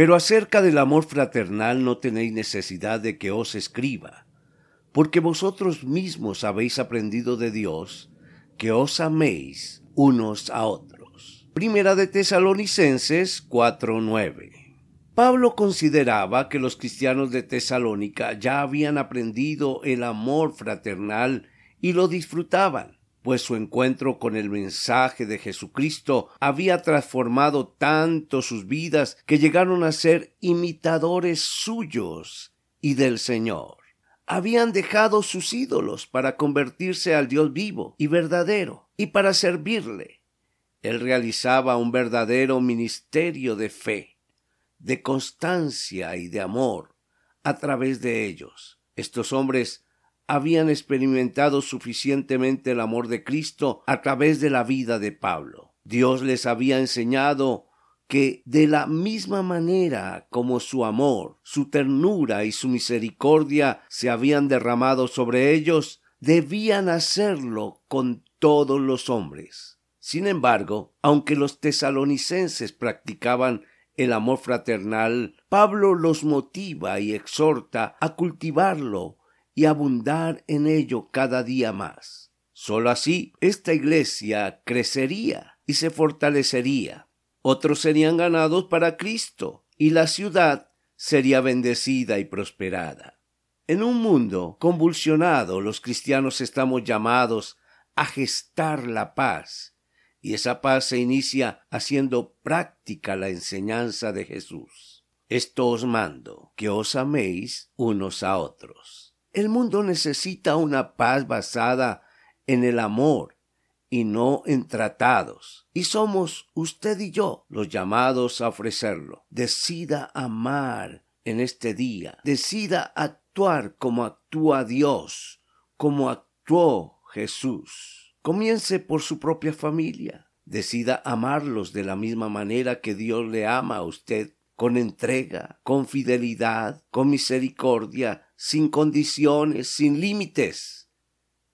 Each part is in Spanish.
Pero acerca del amor fraternal no tenéis necesidad de que os escriba, porque vosotros mismos habéis aprendido de Dios que os améis unos a otros. Primera de Tesalonicenses 4:9. Pablo consideraba que los cristianos de Tesalónica ya habían aprendido el amor fraternal y lo disfrutaban pues su encuentro con el mensaje de Jesucristo había transformado tanto sus vidas que llegaron a ser imitadores suyos y del Señor. Habían dejado sus ídolos para convertirse al Dios vivo y verdadero y para servirle. Él realizaba un verdadero ministerio de fe, de constancia y de amor a través de ellos. Estos hombres habían experimentado suficientemente el amor de Cristo a través de la vida de Pablo. Dios les había enseñado que de la misma manera como su amor, su ternura y su misericordia se habían derramado sobre ellos, debían hacerlo con todos los hombres. Sin embargo, aunque los tesalonicenses practicaban el amor fraternal, Pablo los motiva y exhorta a cultivarlo y abundar en ello cada día más. Solo así esta iglesia crecería y se fortalecería. Otros serían ganados para Cristo y la ciudad sería bendecida y prosperada. En un mundo convulsionado los cristianos estamos llamados a gestar la paz y esa paz se inicia haciendo práctica la enseñanza de Jesús. Esto os mando, que os améis unos a otros. El mundo necesita una paz basada en el amor y no en tratados. Y somos usted y yo los llamados a ofrecerlo. Decida amar en este día. Decida actuar como actúa Dios, como actuó Jesús. Comience por su propia familia. Decida amarlos de la misma manera que Dios le ama a usted, con entrega, con fidelidad, con misericordia, sin condiciones, sin límites.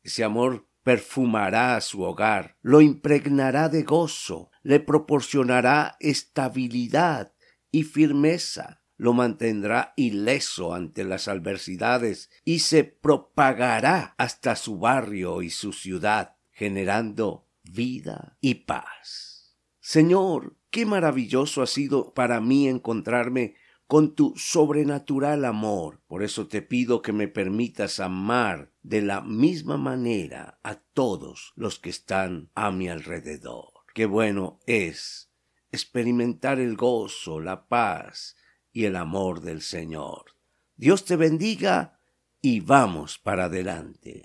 Ese amor perfumará su hogar, lo impregnará de gozo, le proporcionará estabilidad y firmeza, lo mantendrá ileso ante las adversidades y se propagará hasta su barrio y su ciudad, generando vida y paz. Señor, qué maravilloso ha sido para mí encontrarme con tu sobrenatural amor. Por eso te pido que me permitas amar de la misma manera a todos los que están a mi alrededor. Qué bueno es experimentar el gozo, la paz y el amor del Señor. Dios te bendiga y vamos para adelante.